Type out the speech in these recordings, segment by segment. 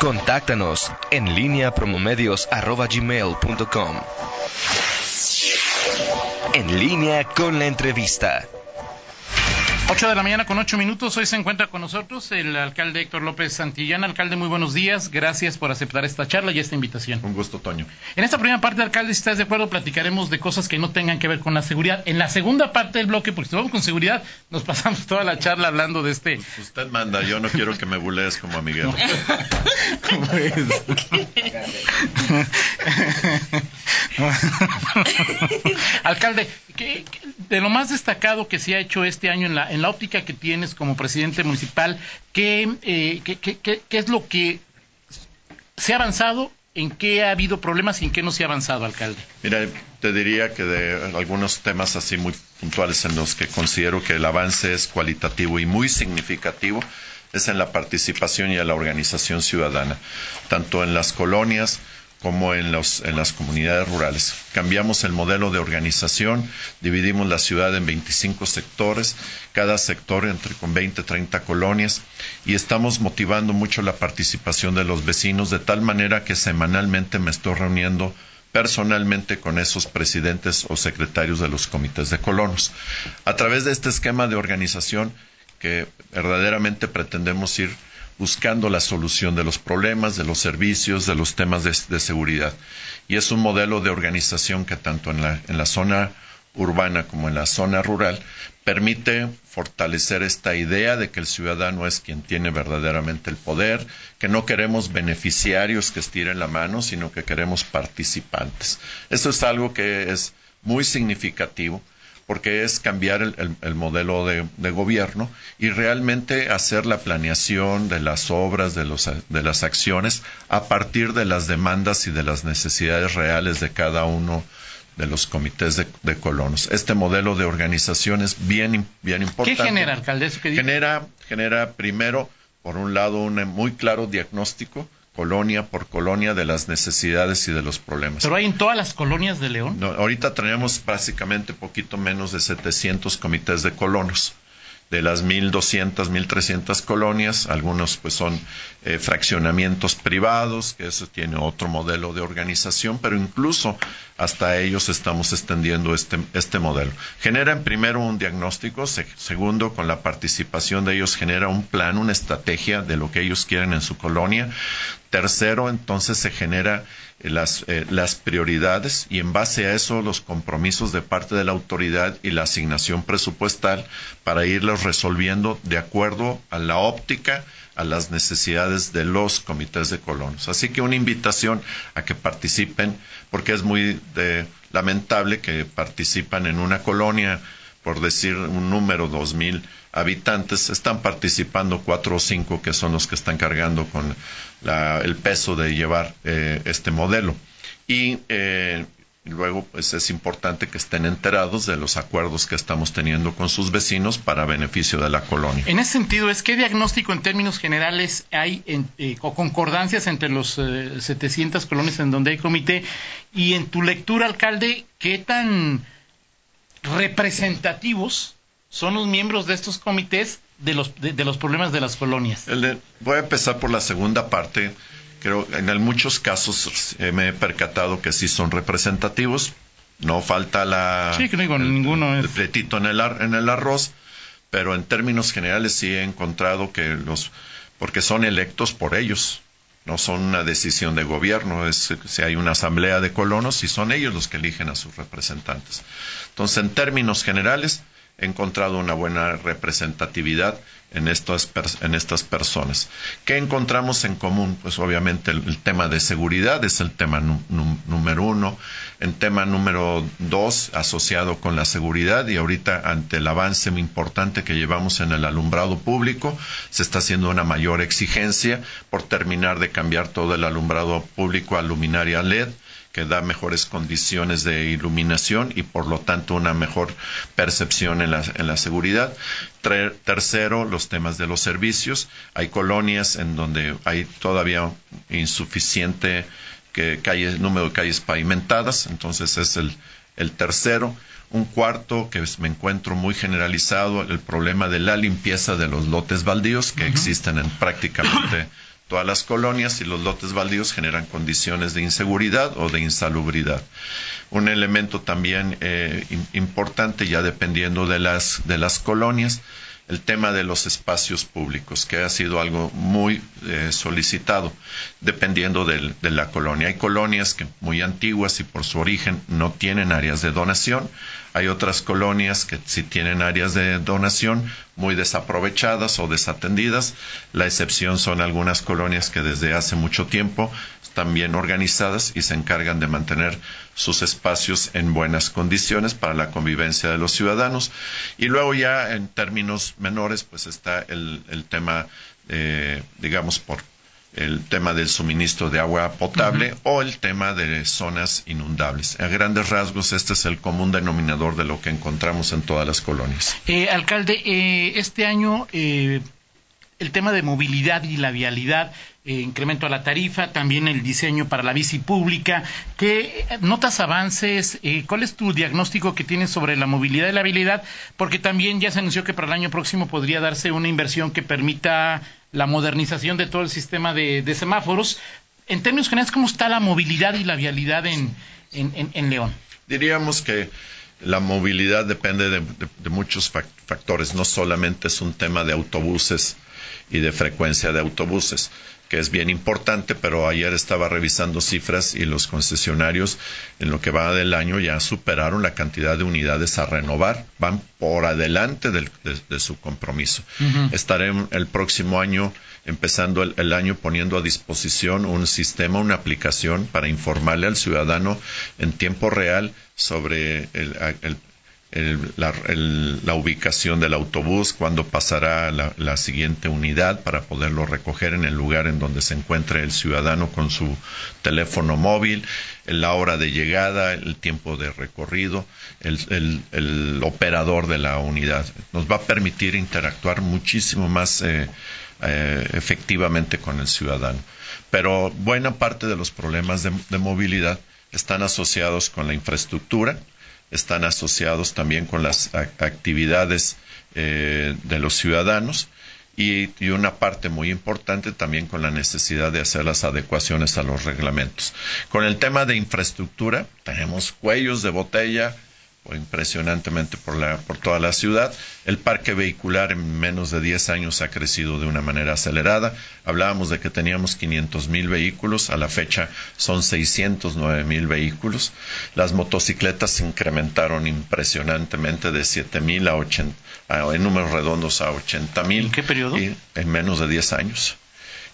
Contáctanos en línea promomedios.com. En línea con la entrevista. 8 de la mañana con 8 minutos. Hoy se encuentra con nosotros el alcalde Héctor López Santillán. Alcalde, muy buenos días. Gracias por aceptar esta charla y esta invitación. Un gusto, Toño. En esta primera parte, alcalde, si estás de acuerdo, platicaremos de cosas que no tengan que ver con la seguridad. En la segunda parte del bloque, porque si vamos con seguridad, nos pasamos toda la charla hablando de este. Pues usted manda, yo no quiero que me bulees como a Miguel. alcalde, de lo más destacado que se ha hecho este año en la, en la óptica que tienes como presidente municipal, ¿qué, eh, qué, es lo que se ha avanzado ¿En qué ha habido problemas y en qué no se ha avanzado, alcalde? Mira, te diría que de algunos temas así muy puntuales en los que considero que el avance es cualitativo y muy significativo es en la participación y en la organización ciudadana, tanto en las colonias como en, las comunidades rurales. Cambiamos el modelo de organización, dividimos la ciudad en 25 sectores, cada sector entre con 20, 30 colonias, y estamos motivando mucho la participación de los vecinos de tal manera que semanalmente me estoy reuniendo personalmente con esos presidentes o secretarios de los comités de colonos. A través de este esquema de organización que verdaderamente pretendemos ir buscando la solución de los problemas, de los servicios, de los temas de, seguridad. Y es un modelo de organización que tanto en la, en la zona urbana como en la zona rural permite fortalecer esta idea de que el ciudadano es quien tiene verdaderamente el poder, que no queremos beneficiarios que estiren la mano, sino que queremos participantes. Esto es algo que es muy significativo porque es cambiar el, modelo de, gobierno y realmente hacer la planeación de las obras, de, los, de las acciones, a partir de las demandas y de las necesidades reales de cada uno de los comités de, colonos. Este modelo de organización es bien, bien importante. ¿Qué genera, alcalde? Genera, genera primero, por un lado, un muy claro diagnóstico colonia por colonia de las necesidades y de los problemas. ¿Pero hay en todas las colonias de León? No, ahorita tenemos básicamente poquito menos de 700 comités de colonos de las 1.200, 1.300 colonias, algunos pues son eh, fraccionamientos privados, que eso tiene otro modelo de organización, pero incluso hasta ellos estamos extendiendo este, este modelo. Generan primero un diagnóstico, segundo, con la participación de ellos genera un plan, una estrategia de lo que ellos quieren en su colonia, tercero, entonces se genera las, eh, las prioridades y en base a eso los compromisos de parte de la autoridad y la asignación presupuestal para irlos resolviendo de acuerdo a la óptica a las necesidades de los comités de colonos. Así que una invitación a que participen, porque es muy lamentable que participan en una colonia, por decir un número, dos mil habitantes, están participando cuatro o cinco que son los que están cargando con el peso de llevar eh, este modelo. Y eh, luego, pues es importante que estén enterados de los acuerdos que estamos teniendo con sus vecinos para beneficio de la colonia. En ese sentido, ¿es qué diagnóstico en términos generales hay eh, o concordancias entre los 700 colonias en donde hay comité? Y en tu lectura, alcalde, ¿qué tan representativos son los miembros de estos comités de los, de, los problemas de las colonias. voy a empezar por la segunda parte. Creo en muchos casos eh, me he percatado que sí son representativos. No falta la, sí, que no digo, ninguno el pretito en el, en el arroz, pero en términos generales sí he encontrado que los, porque son electos por ellos, no son una decisión de gobierno, es si hay una asamblea de colonos y son ellos los que eligen a sus representantes. Entonces, en términos generales, he encontrado una buena representatividad en estas, en estas personas. ¿Qué encontramos en común? Pues obviamente el, tema de seguridad es el tema número uno. En tema número dos, asociado con la seguridad y ahorita ante el avance importante que llevamos en el alumbrado público, se está haciendo una mayor exigencia por terminar de cambiar todo el alumbrado público a luminaria LED que da mejores condiciones de iluminación y por lo tanto una mejor percepción en la, en la seguridad. tercero, los temas de los servicios. Hay colonias en donde hay todavía insuficiente que número de calles pavimentadas, entonces es el, el tercero. Un cuarto que me encuentro muy generalizado, el problema de la limpieza de los lotes baldíos que existen en prácticamente Todas las colonias y los lotes baldíos generan condiciones de inseguridad o de insalubridad. Un elemento también eh, importante, ya dependiendo de las, de las colonias, el tema de los espacios públicos, que ha sido algo muy eh, solicitado, dependiendo de la colonia. Hay colonias que muy antiguas y por su origen no tienen áreas de donación. Hay otras colonias que sí tienen áreas de donación muy desaprovechadas o desatendidas. La excepción son algunas colonias que desde hace mucho tiempo están bien organizadas y se encargan de mantener sus espacios en buenas condiciones para la convivencia de los ciudadanos. Y luego ya en términos menores, pues está el, tema, eh, digamos, por el tema del suministro de agua potable o el tema de zonas inundables. A grandes rasgos, este es el común denominador de lo que encontramos en todas las colonias. Eh, alcalde, eh, este año el tema de movilidad y la vialidad eh, incremento a la tarifa, también el diseño para la bici pública. ¿Qué notas avances? Eh, ¿Cuál es tu diagnóstico que tienes sobre la movilidad y la habilidad? Porque también ya se anunció que para el año próximo podría darse una inversión que permita la modernización de todo el sistema de, semáforos. En términos generales, ¿cómo está la movilidad y la vialidad en, en, León? Diríamos que la movilidad depende de, de, muchos factores, no solamente es un tema de autobuses y de frecuencia de autobuses que es bien importante, pero ayer estaba revisando cifras y los concesionarios en lo que va del año ya superaron la cantidad de unidades a renovar, van por adelante de, su compromiso. Estaré el próximo año empezando el, año poniendo a disposición un sistema, una aplicación para informarle al ciudadano en tiempo real sobre el, la, ubicación del autobús, cuándo pasará la, siguiente unidad para poderlo recoger en el lugar en donde se encuentre el ciudadano con su teléfono móvil, la hora de llegada, el tiempo de recorrido, el, operador de la unidad. Nos va a permitir interactuar muchísimo más eh, eh, efectivamente con el ciudadano. Pero buena parte de los problemas de movilidad están asociados con la infraestructura, están asociados también con las actividades eh, de los ciudadanos y, una parte muy importante también con la necesidad de hacer las adecuaciones a los reglamentos. Con el tema de infraestructura, tenemos cuellos de botella impresionantemente por, la, por toda la ciudad. El parque vehicular en menos de 10 años ha crecido de una manera acelerada. Hablábamos de que teníamos 500 mil vehículos, a la fecha son 609 mil vehículos. Las motocicletas se incrementaron impresionantemente de 7 mil a 80, en números redondos a 80 mil. ¿En qué periodo? en menos de 10 años.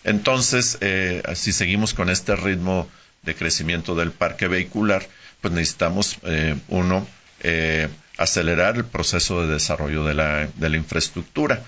Entonces, eh, si seguimos con este ritmo de crecimiento del parque vehicular, pues necesitamos, eh, uno, eh, acelerar el proceso de desarrollo de la, de la infraestructura.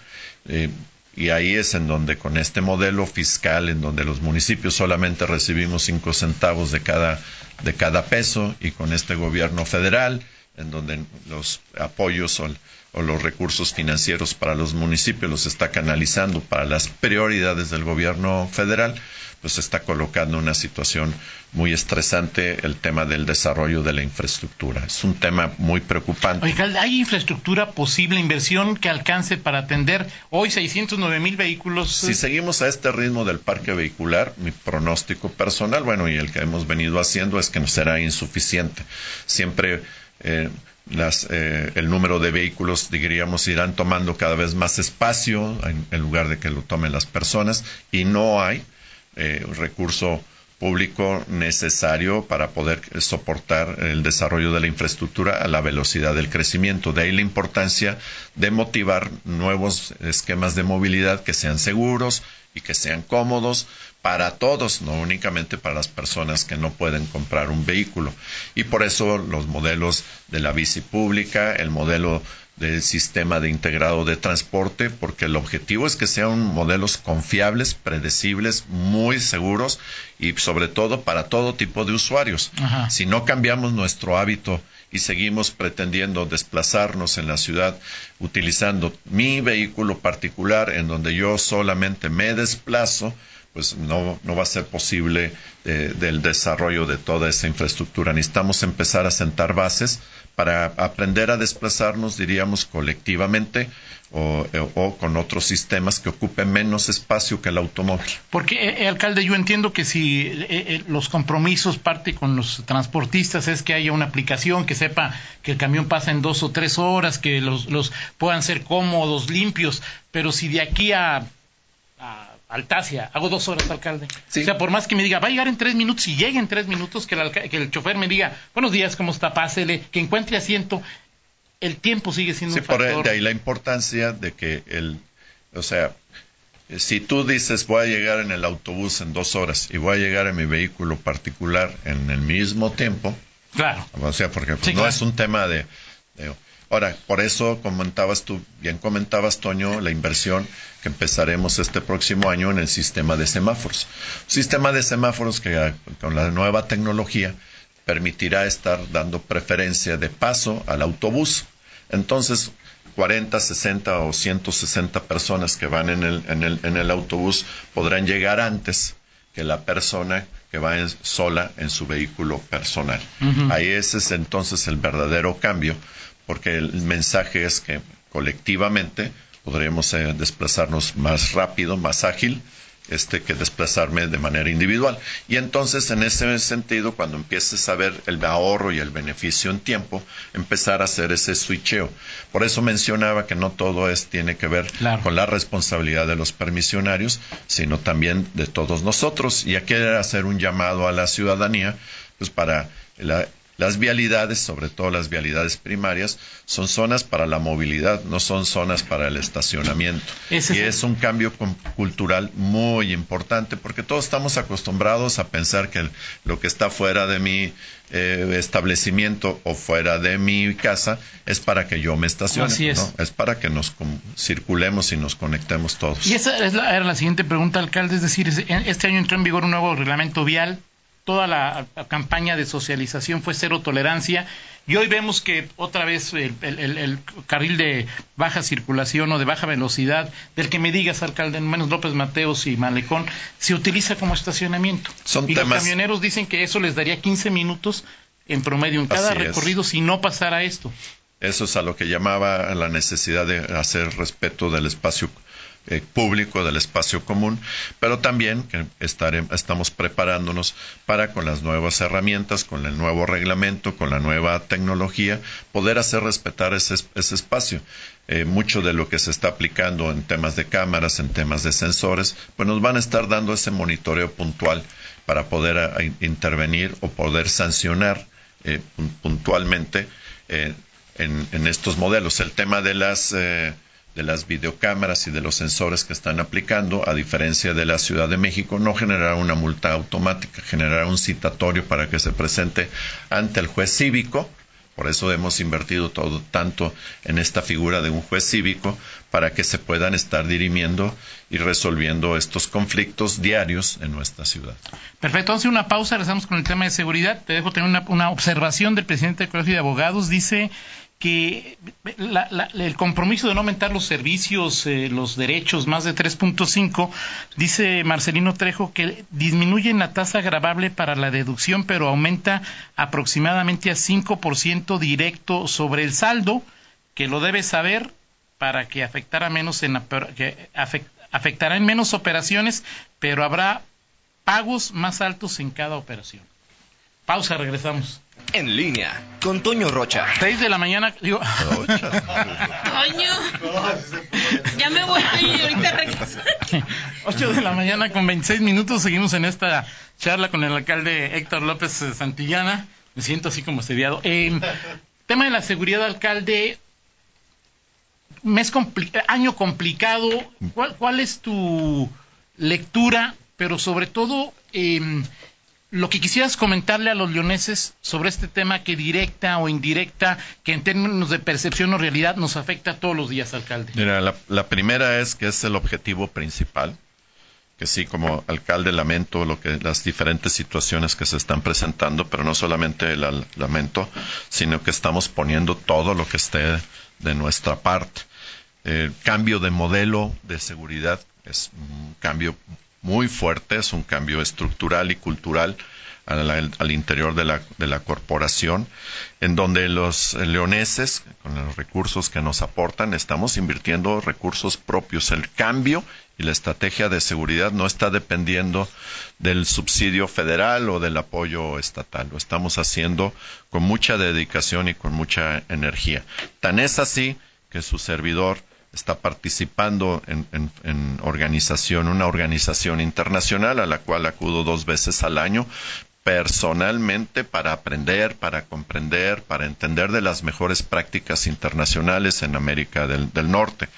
Eh, y ahí es en donde con este modelo fiscal, en donde los municipios solamente recibimos cinco centavos de cada, de cada peso, y con este gobierno federal, en donde los apoyos o, o, los recursos financieros para los municipios los está canalizando para las prioridades del gobierno federal, pues está colocando una situación muy estresante el tema del desarrollo de la infraestructura. Es un tema muy preocupante. ¿hay infraestructura posible, inversión que alcance para atender hoy 609 mil vehículos? Si seguimos a este ritmo del parque vehicular, mi pronóstico personal, bueno, y el que hemos venido haciendo es que no será insuficiente. Siempre eh, las, eh, el número de vehículos, diríamos, irán tomando cada vez más espacio en lugar de que lo tomen las personas y no hay eh, recurso público necesario para poder soportar el desarrollo de la infraestructura a la velocidad del crecimiento. De ahí la importancia de motivar nuevos esquemas de movilidad que sean seguros y que sean cómodos para todos, no únicamente para las personas que no pueden comprar un vehículo. Y por eso los modelos de la bici pública, el modelo del sistema de integrado de transporte, porque el objetivo es que sean modelos confiables, predecibles, muy seguros y sobre todo para todo tipo de usuarios. Si no cambiamos nuestro hábito y seguimos pretendiendo desplazarnos en la ciudad utilizando mi vehículo particular en donde yo solamente me desplazo, pues no, no va a ser posible eh, del desarrollo de toda esa infraestructura. Necesitamos empezar a sentar bases para aprender a desplazarnos, diríamos, colectivamente o, o, con otros sistemas que ocupen menos espacio que el automóvil. Porque, eh, alcalde, yo entiendo que si eh, eh, los compromisos parte con los transportistas es que haya una aplicación que sepa que el camión pasa en dos o tres horas, que los, los puedan ser cómodos, limpios, pero si de aquí a Altacia, hago dos horas, alcalde. O sea, por más que me diga, va a llegar en tres minutos, y llegue en tres minutos, que el, que el chofer me diga, buenos días, ¿cómo está? Pásele, que encuentre asiento, el tiempo sigue siendo un factor. por de ahí la importancia de que el, o sea, si tú dices voy a llegar en el autobús en dos horas y voy a llegar en mi vehículo particular en el mismo tiempo, claro, o sea, porque pues, no es un tema de, ahora por eso comentabas tú, bien comentabas Toño, la inversión que empezaremos este próximo año en el sistema de semáforos, un sistema de semáforos que con la nueva tecnología permitirá estar dando preferencia de paso al autobús. Entonces, 40, 60 o 160 personas que van en el, en el, en el autobús podrán llegar antes que la persona que va sola en su vehículo personal. Ahí ese es entonces el verdadero cambio, porque el mensaje es que colectivamente podremos eh, desplazarnos más rápido, más ágil, este, que desplazarme de manera individual. Y entonces, en ese sentido, cuando empieces a ver el ahorro y el beneficio en tiempo, empezar a hacer ese switcheo. Por eso mencionaba que no todo es, tiene que ver con la responsabilidad de los permisionarios, sino también de todos nosotros. Y aquí hacer un llamado a la ciudadanía, pues para la, las vialidades, sobre todo las vialidades primarias, son zonas para la movilidad, no son zonas para el estacionamiento. y es un cambio cultural muy importante porque todos estamos acostumbrados a pensar que lo que está fuera de mi eh, establecimiento o fuera de mi casa es para que yo me estacione. Así es. es para que nos circulemos y nos conectemos todos. Y esa es la, era la siguiente pregunta, alcalde. Es decir, este año entró en vigor un nuevo reglamento vial toda la campaña de socialización fue cero tolerancia y hoy vemos que otra vez el, carril de baja circulación o de baja velocidad, del que me digas, alcalde, menos López Mateos y Malecón, se utiliza como estacionamiento. y los camioneros dicen que eso les daría 15 minutos en promedio en cada recorrido si no pasara esto. Eso es a lo que llamaba la necesidad de hacer respeto del espacio eh, público, del espacio común, pero también que estamos preparándonos para con las nuevas herramientas, con el nuevo reglamento, con la nueva tecnología, poder hacer respetar ese, espacio. Eh, mucho de lo que se está aplicando en temas de cámaras, en temas de sensores, pues nos van a estar dando ese monitoreo puntual para poder intervenir o poder sancionar eh, puntualmente en, estos modelos. El tema de las de las videocámaras y de los sensores que están aplicando, a diferencia de la Ciudad de México, no generará una multa automática, generará un citatorio para que se presente ante el juez cívico. Por eso hemos invertido todo tanto en esta figura de un juez cívico para que se puedan estar dirimiendo y resolviendo estos conflictos diarios en nuestra ciudad. Perfecto, a una pausa, regresamos con el tema de seguridad. Te dejo tener una, una observación del presidente del Colegio de Abogados. Dice que el compromiso de no aumentar los servicios, eh, los derechos más de 3.5, dice Marcelino Trejo que disminuye la tasa agravable para la deducción, pero aumenta aproximadamente a 5% directo sobre el saldo, que lo debe saber para que afectará menos en que afectará en menos operaciones, pero habrá pagos más altos en cada operación. Pausa, regresamos. En línea con Toño Rocha. 6 de la mañana, digo. Toño. ya me voy y ahorita regreso. 8 de la mañana con 26 minutos. Seguimos en esta charla con el alcalde Héctor López Santillana. Me siento así como sediado. Eh, tema de la seguridad, alcalde. Mes año complicado. ¿Cuál, ¿Cuál es tu lectura? Pero sobre todo. Eh, lo que quisieras comentarle a los leoneses sobre este tema que directa o indirecta, que en términos de percepción o realidad nos afecta todos los días, alcalde. Mira, la, primera es que es el objetivo principal, que sí, como alcalde lamento lo que las diferentes situaciones que se están presentando, pero no solamente el lamento, sino que estamos poniendo todo lo que esté de nuestra parte. El cambio de modelo de seguridad es un cambio muy fuerte, es un cambio estructural y cultural al, interior de la, de la, corporación, en donde los leoneses, con los recursos que nos aportan, estamos invirtiendo recursos propios. El cambio y la estrategia de seguridad no está dependiendo del subsidio federal o del apoyo estatal. Lo estamos haciendo con mucha dedicación y con mucha energía. Tan es así que su servidor está participando en, en, organización, una organización internacional a la cual acudo dos veces al año personalmente para aprender, para comprender, para entender de las mejores prácticas internacionales en América del, Norte.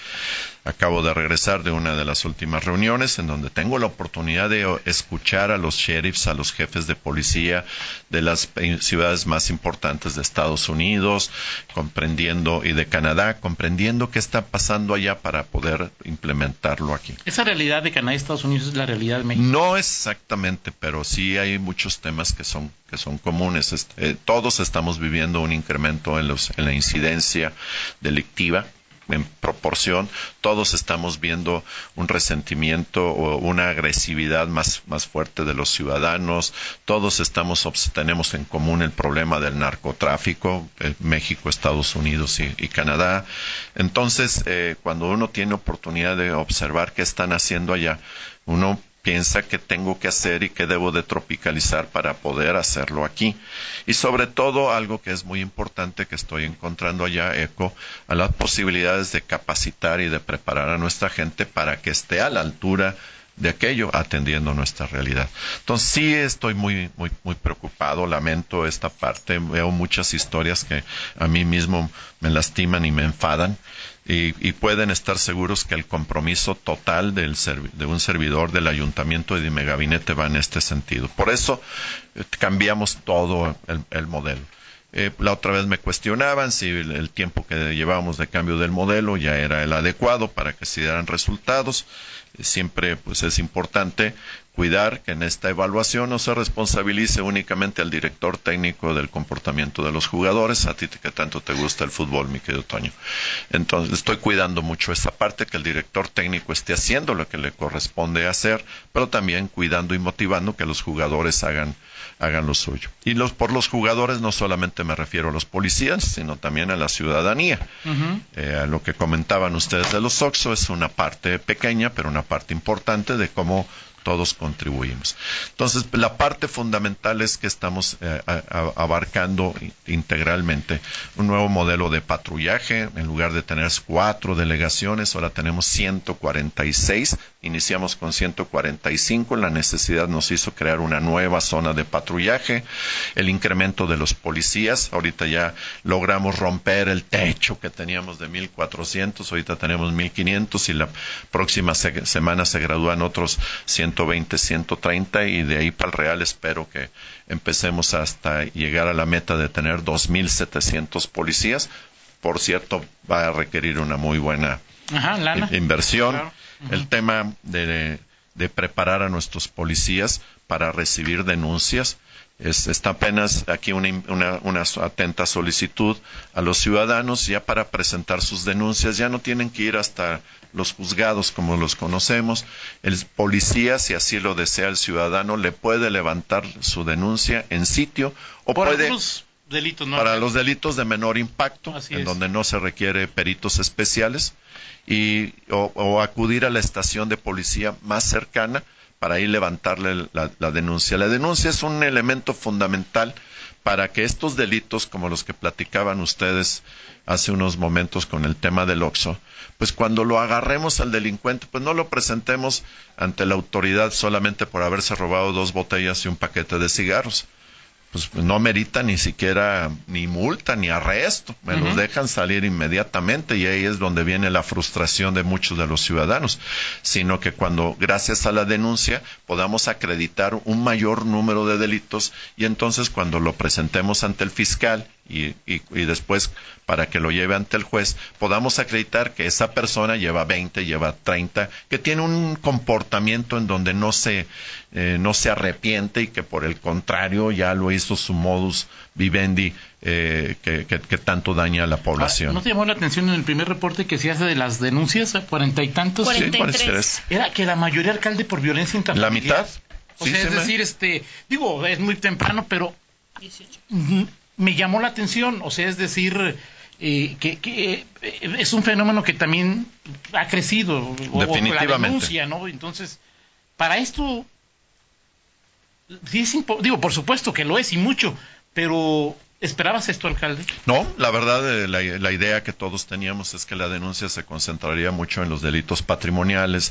Acabo de regresar de una de las últimas reuniones en donde tengo la oportunidad de escuchar a los sheriffs, a los jefes de policía de las ciudades más importantes de Estados Unidos, comprendiendo y de Canadá, comprendiendo qué está pasando allá para poder implementarlo aquí. ¿Esa realidad de Canadá y Estados Unidos es la realidad de México? No exactamente, pero sí hay muchos temas que son que son comunes. Este, todos estamos viviendo un incremento en, los, en la incidencia delictiva en proporción, todos estamos viendo un resentimiento o una agresividad más, más fuerte de los ciudadanos, todos estamos, tenemos en común el problema del narcotráfico, eh, México, Estados Unidos y, Canadá. Entonces, eh, cuando uno tiene oportunidad de observar qué están haciendo allá, uno piensa que tengo que hacer y que debo de tropicalizar para poder hacerlo aquí. Y sobre todo algo que es muy importante que estoy encontrando allá, eco, a las posibilidades de capacitar y de preparar a nuestra gente para que esté a la altura de aquello atendiendo nuestra realidad. Entonces sí estoy muy muy muy preocupado, lamento esta parte, veo muchas historias que a mí mismo me lastiman y me enfadan y, pueden estar seguros que el compromiso total del de un servidor del ayuntamiento y de mi gabinete va en este sentido. Por eso eh, cambiamos todo el, modelo. Eh, la otra vez me cuestionaban si el, tiempo que llevábamos de cambio del modelo ya era el adecuado para que se dieran resultados. siempre pues es importante cuidar que en esta evaluación no se responsabilice únicamente al director técnico del comportamiento de los jugadores, a ti que tanto te gusta el fútbol, mi querido Toño. Entonces, estoy cuidando mucho esa parte, que el director técnico esté haciendo lo que le corresponde hacer, pero también cuidando y motivando que los jugadores hagan hagan lo suyo. Y los, por los jugadores no solamente me refiero a los policías, sino también a la ciudadanía. Eh, a lo que comentaban ustedes de los OXO es una parte pequeña, pero una parte importante de cómo todos contribuimos. Entonces, la parte fundamental es que estamos eh, abarcando integralmente un nuevo modelo de patrullaje. En lugar de tener cuatro delegaciones, ahora tenemos 146. Iniciamos con 145. La necesidad nos hizo crear una nueva zona de patrullaje. El incremento de los policías. Ahorita ya logramos romper el techo que teníamos de 1.400. Ahorita tenemos 1.500 y la próxima semana se gradúan otros 100 120, 130 y de ahí para el Real espero que empecemos hasta llegar a la meta de tener 2.700 policías. Por cierto, va a requerir una muy buena inversión. El tema de, preparar a nuestros policías para recibir denuncias. está apenas aquí una, una, atenta solicitud a los ciudadanos ya para presentar sus denuncias. Ya no tienen que ir hasta los juzgados como los conocemos, el policía, si así lo desea el ciudadano, le puede levantar su denuncia en sitio o puede delitos, para los delitos de menor impacto, en donde no se requiere peritos especiales, y, o, acudir a la estación de policía más cercana para ir levantarle la denuncia. La denuncia es un elemento fundamental para que estos delitos, como los que platicaban ustedes hace unos momentos con el tema del OXO, pues cuando lo agarremos al delincuente, pues no lo presentemos ante la autoridad solamente por haberse robado dos botellas y un paquete de cigarros, pues no merita ni siquiera ni multa ni arresto, me los dejan salir inmediatamente y ahí es donde viene la frustración de muchos de los ciudadanos, sino que cuando gracias a la denuncia podamos acreditar un mayor número de delitos y entonces cuando lo presentemos ante el fiscal y, y, después para que lo lleve ante el juez, podamos acreditar que esa persona lleva 20, lleva 30, que tiene un comportamiento en donde no se, eh, no se arrepiente y que por el contrario ya lo hizo su modus vivendi eh, que, que, tanto daña a la población. Ah, ¿No te llamó la atención en el primer reporte que se hace de las denuncias a cuarenta y tantos? Era que la mayoría alcalde por violencia intrafamiliar. ¿La mitad? O sea, es decir, este, digo, es muy temprano, pero me llamó la atención, o sea, es decir, eh, que, eh, es un fenómeno que también ha crecido, Definitivamente. O, la denuncia, ¿no? Entonces, para esto, digo, por supuesto que lo es y mucho, pero ¿Esperabas esto, alcalde? No, la verdad, eh, la, la, idea que todos teníamos es que la denuncia se concentraría mucho en los delitos patrimoniales,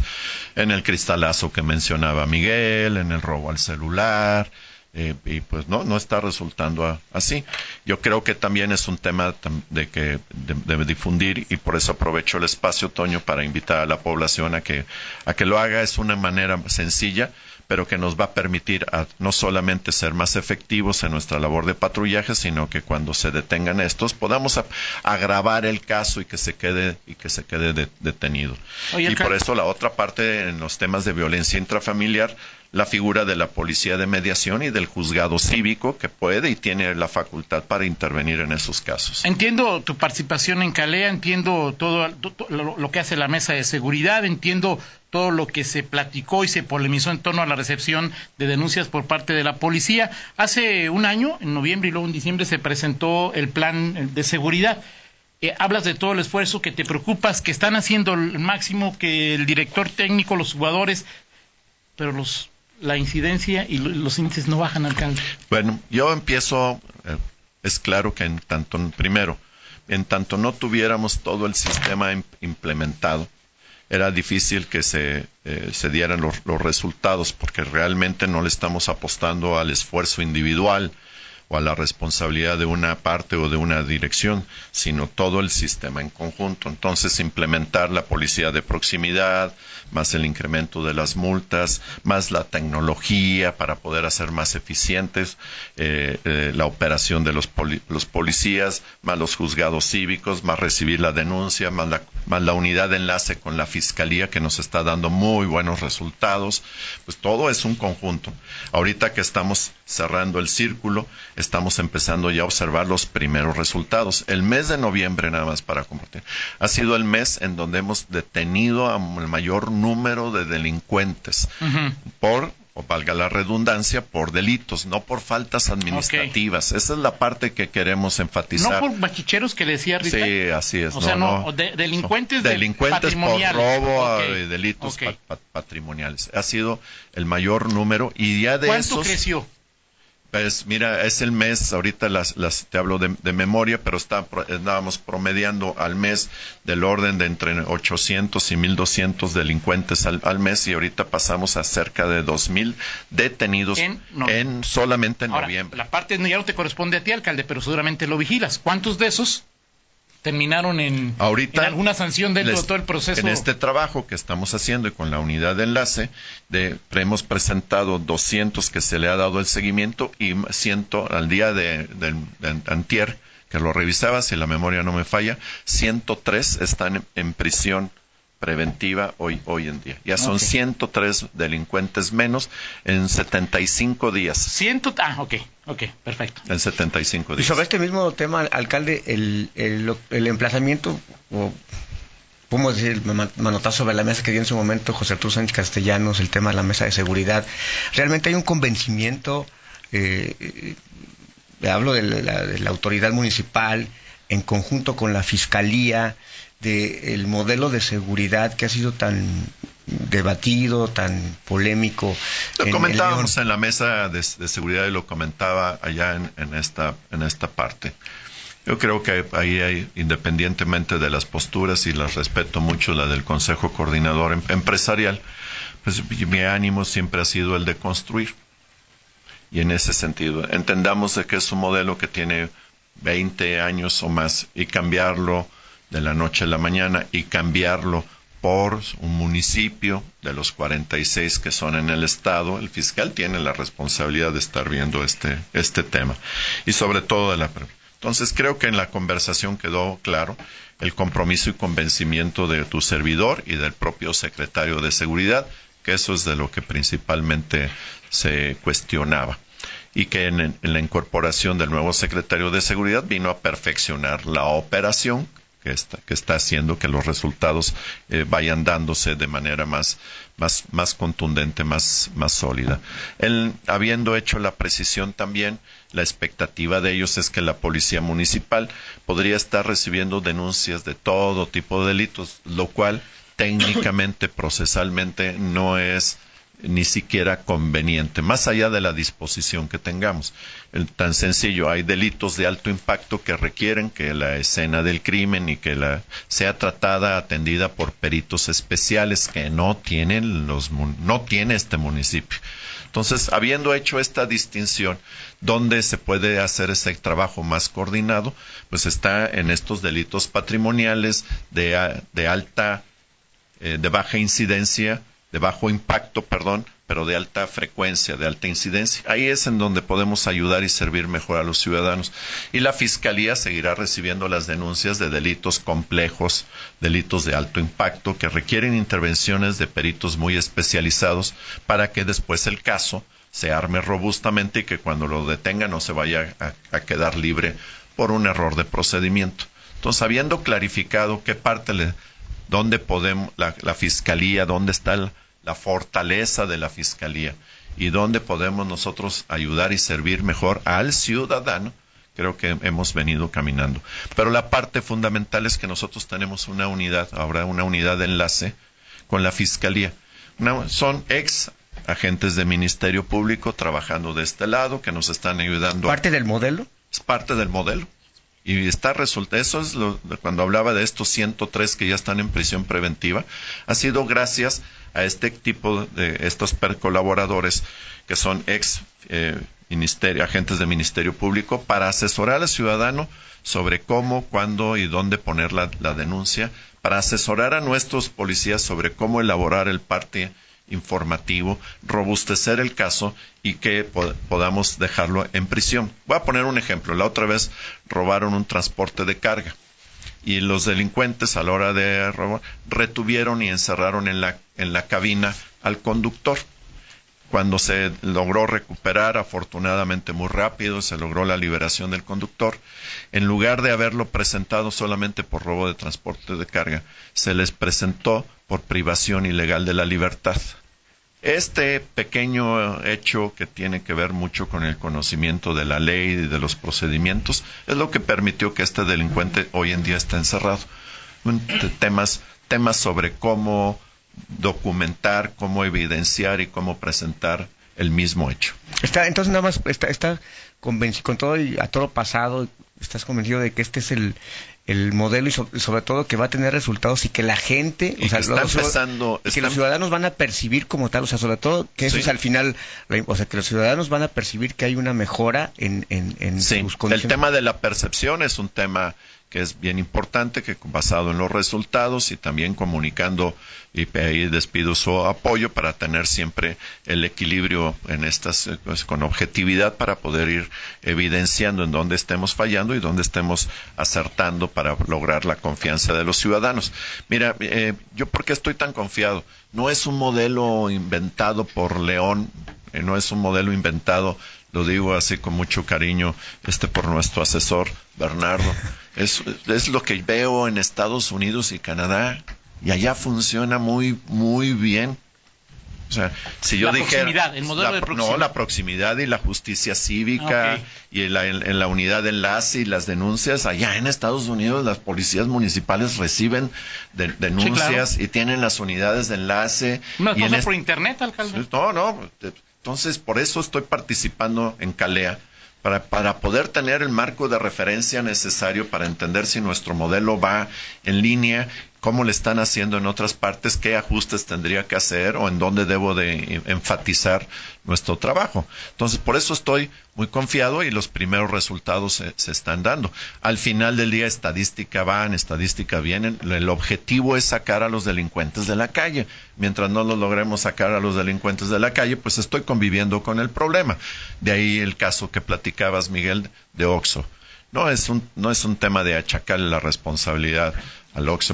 en el cristalazo que mencionaba Miguel, en el robo al celular, eh, y pues no, no está resultando así. Yo creo que también es un tema de que debe difundir y por eso aprovecho el espacio, Toño, para invitar a la población a que, a que lo haga. Es una manera sencilla, pero que nos va a permitir no solamente ser más efectivos en nuestra labor de patrullaje, sino que cuando se detengan estos podamos agravar el caso y que se quede y que se quede detenido. y por eso la otra parte en los temas de violencia intrafamiliar la figura de la policía de mediación y del juzgado cívico que puede y tiene la facultad para intervenir en esos casos. Entiendo tu participación en Calea, entiendo todo lo que hace la mesa de seguridad, entiendo todo lo que se platicó y se polemizó en torno a la recepción de denuncias por parte de la policía. Hace un año, en noviembre y luego en diciembre, se presentó el plan de seguridad. Eh, hablas de todo el esfuerzo que te preocupas, que están haciendo el máximo, que el director técnico, los jugadores, pero los la incidencia y los índices no bajan, alcalde? Bueno, yo empiezo, eh, es claro que en tanto, primero, en tanto no tuviéramos todo el sistema implementado, era difícil que se, eh, se dieran los, resultados porque realmente no le estamos apostando al esfuerzo individual o a la responsabilidad de una parte o de una dirección, sino todo el sistema en conjunto. Entonces, implementar la policía de proximidad, más el incremento de las multas, más la tecnología para poder hacer más eficientes eh, eh, la operación de los, los, policías, más los juzgados cívicos, más recibir la denuncia, más la, más la unidad de enlace con la fiscalía que nos está dando muy buenos resultados. Pues todo es un conjunto. Ahorita que estamos cerrando el círculo, estamos empezando ya a observar los primeros resultados. El mes de noviembre, nada más para compartir, ha sido el mes en donde hemos detenido al mayor número de delincuentes por o valga la redundancia, por delitos, no por faltas administrativas. Esa es la parte que queremos enfatizar. No por bachicheros que decía Rita. Sí, así es. O sea, no, delincuentes, delincuentes por robo y delitos patrimoniales. Ha sido el mayor número y ya de ¿Cuánto creció? Pues mira, es el mes, ahorita las, las te hablo de, de memoria, pero está, estábamos promediando al mes del orden de entre 800 y 1200 delincuentes al, al mes y ahorita pasamos a cerca de 2000 detenidos en, en solamente en noviembre. La parte ya no te corresponde a ti, alcalde, pero seguramente lo vigilas. ¿Cuántos de esos terminaron en, alguna sanción dentro de todo el proceso. En este trabajo que estamos haciendo y con la unidad de enlace, de, hemos presentado 200 que se le ha dado el seguimiento y ciento al día de, antier, que lo revisaba, si la memoria no me falla, 103 están en prisión preventiva hoy, hoy en día. Ya son 103 delincuentes menos en 75 días. Ciento, ah, ok, ok, perfecto. En 75 días. Y sobre este mismo tema, alcalde, el, el, el emplazamiento, o podemos decir, el manotazo sobre la mesa que dio en su momento José Arturo Sánchez Castellanos, el tema de la mesa de seguridad, realmente hay un convencimiento, eh, eh hablo de la, de la autoridad municipal, en conjunto con la fiscalía, del modelo de seguridad que ha sido tan debatido, tan polémico. Lo comentábamos en, la mesa de, seguridad y lo comentaba allá en, esta, en esta parte. Yo creo que ahí hay, independientemente de las posturas, y las respeto mucho, la del Consejo Coordinador em, Empresarial, pues mi ánimo siempre ha sido el de construir. Y en ese sentido, entendamos de que es un modelo que tiene 20 años o más y cambiarlo de la noche a la mañana y cambiarlo por un municipio de los 46 que son en el estado, el fiscal tiene la responsabilidad de estar viendo este este tema y sobre todo de la Entonces creo que en la conversación quedó claro el compromiso y convencimiento de tu servidor y del propio secretario de Seguridad, que eso es de lo que principalmente se cuestionaba. Y que en, la incorporación del nuevo secretario de Seguridad vino a perfeccionar la operación que está, que está haciendo que los resultados eh, vayan dándose de manera más, más, más contundente, más, más sólida. Habiendo hecho la precisión también, la expectativa de ellos es que la policía municipal podría estar recibiendo denuncias de todo tipo de delitos, lo cual técnicamente, procesalmente, no es ni siquiera conveniente, más allá de la disposición que tengamos. tan sencillo, hay delitos de alto impacto que requieren que la escena del crimen y que la sea tratada, atendida por peritos especiales que no tienen los no tiene este municipio. Entonces, habiendo hecho esta distinción, ¿dónde se puede hacer ese trabajo más coordinado? Pues está en estos delitos patrimoniales de, de alta, eh, de baja incidencia, de bajo impacto, perdón, pero de alta frecuencia, de alta incidencia. Ahí es en donde podemos ayudar y servir mejor a los ciudadanos. Y la Fiscalía seguirá recibiendo las denuncias de delitos complejos, delitos de alto impacto, que requieren intervenciones de peritos muy especializados para que después el caso se arme robustamente y que cuando lo detenga no se vaya a, quedar libre por un error de procedimiento. Entonces, habiendo clarificado qué parte le, dónde podemos, la, la fiscalía, dónde está el, la fortaleza de la Fiscalía y dónde podemos nosotros ayudar y servir mejor al ciudadano, creo que hemos venido caminando. Pero la parte fundamental es que nosotros tenemos una unidad, ahora una unidad de enlace con la Fiscalía. son ex agentes de Ministerio Público trabajando de este lado que nos están ayudando. ¿Parte del modelo? Es parte del modelo. Y está resulta, eso es lo, cuando hablaba de estos 103 que ya están en prisión preventiva, ha sido gracias a este tipo de estos colaboradores que son ex eh, ministerio, agentes de Ministerio Público para asesorar al ciudadano sobre cómo, cuándo y dónde poner la, denuncia, para asesorar a nuestros policías sobre cómo elaborar el parte informativo, robustecer el caso y que podamos dejarlo en prisión. Voy a poner un ejemplo. La otra vez robaron un transporte de carga y los delincuentes a la hora de robar retuvieron y encerraron en la, en la cabina al conductor. Cuando se logró recuperar, afortunadamente muy rápido, se logró la liberación del conductor, en lugar de haberlo presentado solamente por robo de transporte de carga, se les presentó por privación ilegal de la libertad. Este pequeño hecho que tiene que ver mucho con el conocimiento de la ley y de los procedimientos es lo que permitió que este delincuente hoy en día esté encerrado. Temas, temas sobre cómo documentar, cómo evidenciar y cómo presentar el mismo hecho. Está, entonces nada más está, está con todo y a todo pasado, estás convencido de que este es el, el modelo y sobre, todo que va a tener resultados y que la gente, o sea, los, que los ciudadanos van a percibir como tal, o sea, sobre todo que eso es al final, o sea, que los ciudadanos van a percibir que hay una mejora en, en, en sus condiciones. El tema de la percepción es un tema que es bien importante, que basado en los resultados y también comunicando, y ahí despido su apoyo para tener siempre el equilibrio en estas, pues, con objetividad para poder ir evidenciando en dónde estemos fallando y dónde estemos acertando para lograr la confianza de los ciudadanos. Mira, eh, yo por qué estoy tan confiado. No es un modelo inventado por León, eh, no es un modelo inventado lo digo así con mucho cariño, este por nuestro asesor Bernardo, es, es lo que veo en Estados Unidos y Canadá, y allá funciona muy, muy bien. O sea, si yo la dijera. el modelo de proximidad. No, la proximidad y la justicia cívica y en la, en, la, unidad de enlace y las denuncias. Allá en Estados Unidos, las policías municipales reciben denuncias y tienen las unidades de enlace. ¿Una cosa por internet, alcalde? No, no. Entonces, por eso estoy participando en Calea, para, para, poder tener el marco de referencia necesario para entender si nuestro modelo va en línea cómo le están haciendo en otras partes, qué ajustes tendría que hacer o en dónde debo de enfatizar nuestro trabajo. Entonces, por eso estoy muy confiado y los primeros resultados se, están dando. Al final del día, estadística van, estadística vienen. El objetivo es sacar a los delincuentes de la calle. Mientras no lo logremos sacar a los delincuentes de la calle, pues estoy conviviendo con el problema. De ahí el caso que platicabas, Miguel, de Oxo No es un, no es un tema de achacarle la responsabilidad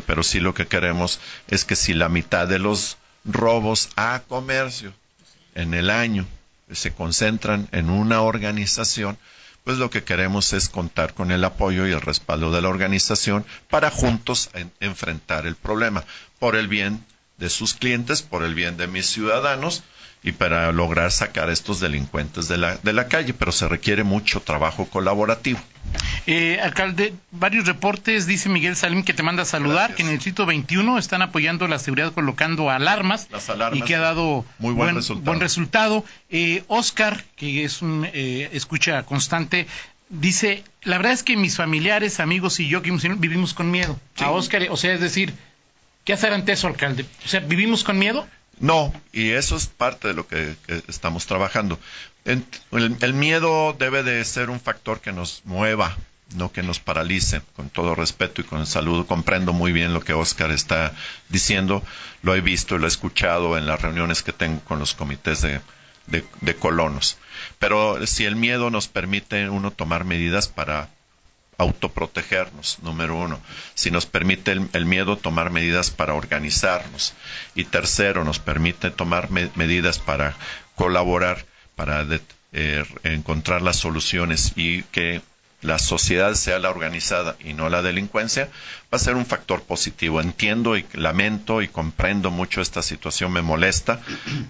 pero sí lo que queremos es que si la mitad de los robos a comercio en el año se concentran en una organización, pues lo que queremos es contar con el apoyo y el respaldo de la organización para juntos enfrentar el problema, por el bien de sus clientes, por el bien de mis ciudadanos y para lograr sacar a estos delincuentes de la, de la calle, pero se requiere mucho trabajo colaborativo. Eh, alcalde, varios reportes, dice Miguel Salim que te manda a saludar, que en el distrito 21 están apoyando la seguridad colocando alarmas, y que ha dado muy buen, resultado. Buen resultado. Eh, Oscar, que es un eh, escucha constante, dice, la verdad es que mis familiares, amigos y yo vivimos con miedo. A Oscar, o sea, es decir, ¿qué hacer ante eso, alcalde? O sea, ¿vivimos con miedo? No, y eso es parte de lo que, estamos trabajando. el, miedo debe de ser un factor que nos mueva, no que nos paralice. Con todo respeto y con saludo, comprendo muy bien lo que Oscar está diciendo. Lo he visto y lo he escuchado en las reuniones que tengo con los comités de colonos. Pero si el miedo nos permite uno tomar medidas para autoprotegernos, número uno. Si nos permite el, miedo tomar medidas para organizarnos. Y tercero, nos permite tomar medidas para colaborar, para eh, encontrar las soluciones y que la sociedad sea la organizada y no la delincuencia, va a ser un factor positivo. Entiendo y lamento y comprendo mucho esta situación, me molesta,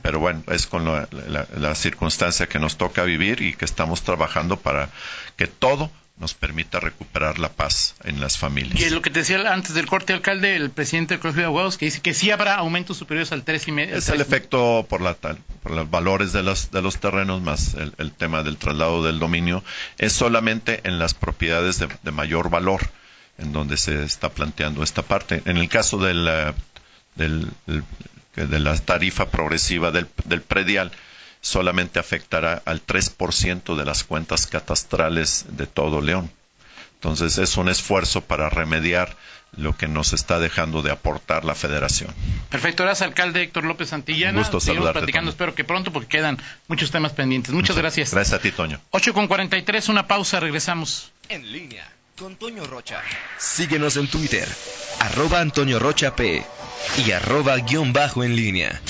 pero bueno, es con la circunstancia que nos toca vivir y que estamos trabajando para que todo nos permita recuperar la paz en las familias. Y es lo que te decía antes del corte, alcalde, el presidente del Colegio de Abogados, que dice que sí habrá aumentos superiores al tres y medio. Es el efecto por, la, por los valores de los, de los terrenos más el, tema del traslado del dominio. Es solamente en las propiedades de, mayor valor en donde se está planteando esta parte. En el caso del, del, de la tarifa progresiva del, del predial, solamente afectará al 3% de las cuentas catastrales de todo León. Entonces es un esfuerzo para remediar lo que nos está dejando de aportar la federación. Perfecto, gracias alcalde Héctor López Santillana. Un gusto saludarte, platicando, espero que pronto porque quedan muchos temas pendientes. Muchas, gracias. Gracias a ti, Toño. 8 con 43, una pausa, regresamos. En línea con Toño Rocha. Síguenos en Twitter, arroba Antonio Rocha P y arroba guion bajo en línea.